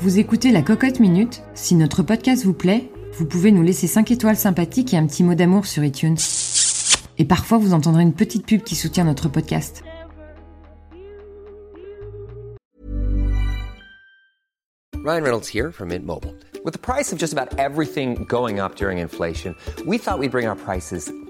Vous écoutez la Cocotte Minute. Si notre podcast vous plaît, vous pouvez nous laisser 5 étoiles sympathiques et un petit mot d'amour sur iTunes. Et parfois, vous entendrez une petite pub qui soutient notre podcast. Ryan Reynolds here from Mint Mobile. With the price of just about everything going up during inflation, we thought we'd bring our prices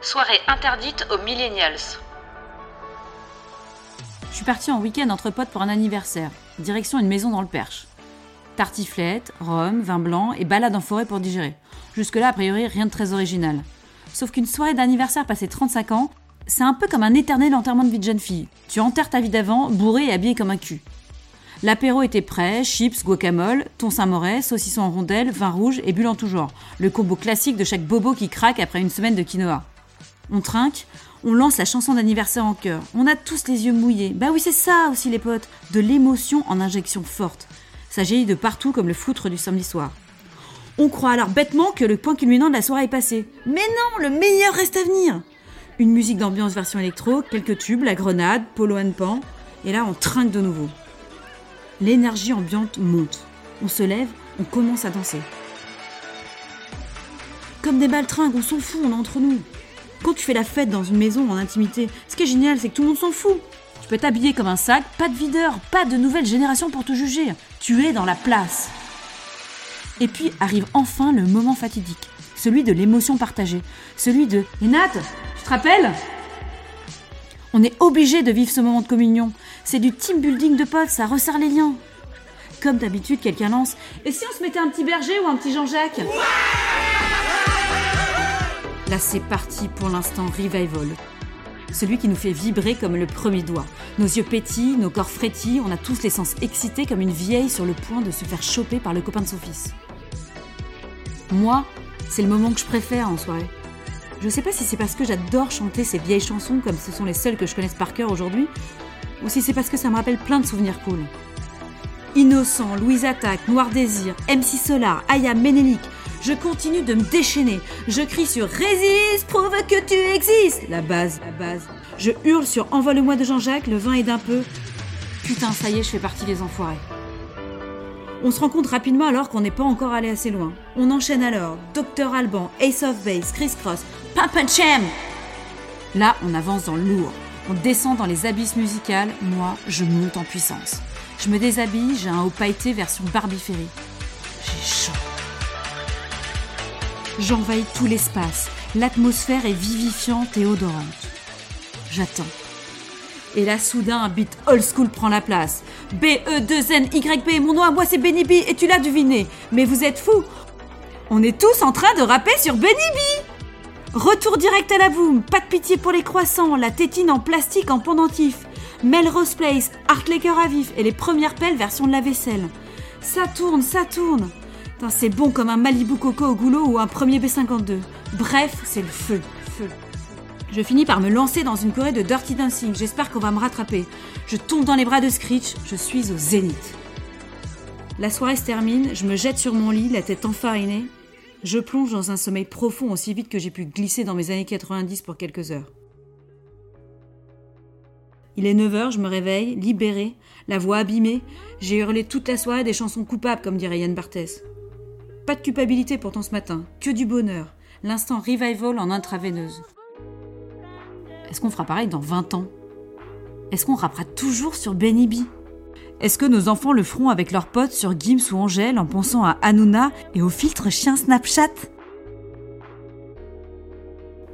Soirée interdite aux millennials. Je suis partie en week-end entre potes pour un anniversaire. Direction une maison dans le Perche. Tartiflette, rhum, vin blanc et balade en forêt pour digérer. Jusque-là, a priori, rien de très original. Sauf qu'une soirée d'anniversaire passée 35 ans, c'est un peu comme un éternel enterrement de vie de jeune fille. Tu enterres ta vie d'avant, bourré et habillé comme un cul. L'apéro était prêt, chips, guacamole, thon Saint-Maurès, saucisson en rondelles, vin rouge et bulles en tout genre. Le combo classique de chaque bobo qui craque après une semaine de quinoa. On trinque, on lance la chanson d'anniversaire en chœur. On a tous les yeux mouillés. Bah oui, c'est ça aussi, les potes. De l'émotion en injection forte. Ça jaillit de partout comme le foutre du samedi soir. On croit alors bêtement que le point culminant de la soirée est passé. Mais non, le meilleur reste à venir. Une musique d'ambiance version électro, quelques tubes, la grenade, polo and pan. Et là, on trinque de nouveau. L'énergie ambiante monte. On se lève, on commence à danser. Comme des baltringues, on s'en fout, on est entre nous. Quand tu fais la fête dans une maison en intimité, ce qui est génial, c'est que tout le monde s'en fout. Tu peux t'habiller comme un sac, pas de videur, pas de nouvelle génération pour te juger. Tu es dans la place. Et puis arrive enfin le moment fatidique, celui de l'émotion partagée, celui de Et Nat, tu te rappelles? On est obligé de vivre ce moment de communion. C'est du team building de potes, ça resserre les liens. Comme d'habitude, quelqu'un lance Et si on se mettait un petit berger ou un petit Jean-Jacques? Là, c'est parti pour l'instant revival. Celui qui nous fait vibrer comme le premier doigt. Nos yeux pétillent, nos corps frétillent, on a tous les sens excités comme une vieille sur le point de se faire choper par le copain de son fils. Moi, c'est le moment que je préfère en soirée. Je sais pas si c'est parce que j'adore chanter ces vieilles chansons comme ce sont les seules que je connaisse par cœur aujourd'hui, ou si c'est parce que ça me rappelle plein de souvenirs cool. Innocent, Louise Attaque, Noir Désir, MC Solar, Aya Ménélique, je continue de me déchaîner. Je crie sur Résiste, prouve que tu existes. La base, la base. Je hurle sur Envole-moi de Jean-Jacques, le vin est d'un peu. Putain, ça y est, je fais partie des enfoirés. On se rend compte rapidement alors qu'on n'est pas encore allé assez loin. On enchaîne alors Dr Alban, Ace of Base, Chris Cross, and Cham. Là, on avance dans le lourd. On descend dans les abysses musicales. Moi, je monte en puissance. Je me déshabille, j'ai un haut pailleté version Barbie. J'ai chaud. J'envahis tout l'espace. L'atmosphère est vivifiante et odorante. J'attends. Et là, soudain, un beat old school prend la place. B-E-2-N-Y-B, mon nom à moi c'est Benny B, et tu l'as deviné. Mais vous êtes fous On est tous en train de rapper sur Benny B Retour direct à la boom, pas de pitié pour les croissants, la tétine en plastique en pendentif, Melrose Place, Art Laker à vif et les premières pelles version de la vaisselle. Ça tourne, ça tourne C'est bon comme un Malibu Coco au goulot ou un premier B52. Bref, c'est le feu, feu. Je finis par me lancer dans une choré de Dirty Dancing. J'espère qu'on va me rattraper. Je tombe dans les bras de Screech. Je suis au zénith. La soirée se termine. Je me jette sur mon lit, la tête enfarinée. Je plonge dans un sommeil profond aussi vite que j'ai pu glisser dans mes années 90 pour quelques heures. Il est 9h, je me réveille, libérée, la voix abîmée. J'ai hurlé toute la soirée des chansons coupables, comme dirait Yann Barthès. Pas de culpabilité pourtant ce matin, que du bonheur. L'instant revival en intraveineuse. Est-ce qu'on fera pareil dans 20 ans? Est-ce qu'on rappera toujours sur Benny B? Est-ce que nos enfants le feront avec leurs potes sur Gims ou Angèle en pensant à Hanouna et au filtre chien Snapchat?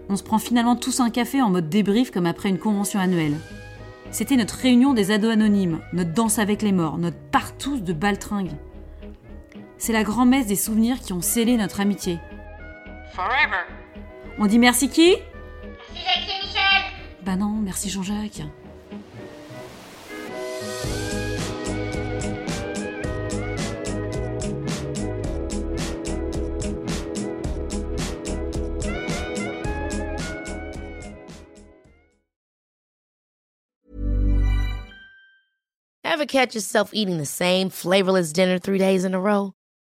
On se prend finalement tous un café en mode débrief comme après une convention annuelle. C'était notre réunion des ados anonymes, notre danse avec les morts, notre partous de baltringue. C'est la grand-messe des souvenirs qui ont scellé notre amitié. Forever. On dit merci qui? Merci Jacques et Michel. Bah non, merci Jean-Jacques. Ever catch yourself eating the same flavorless dinner three days in a row?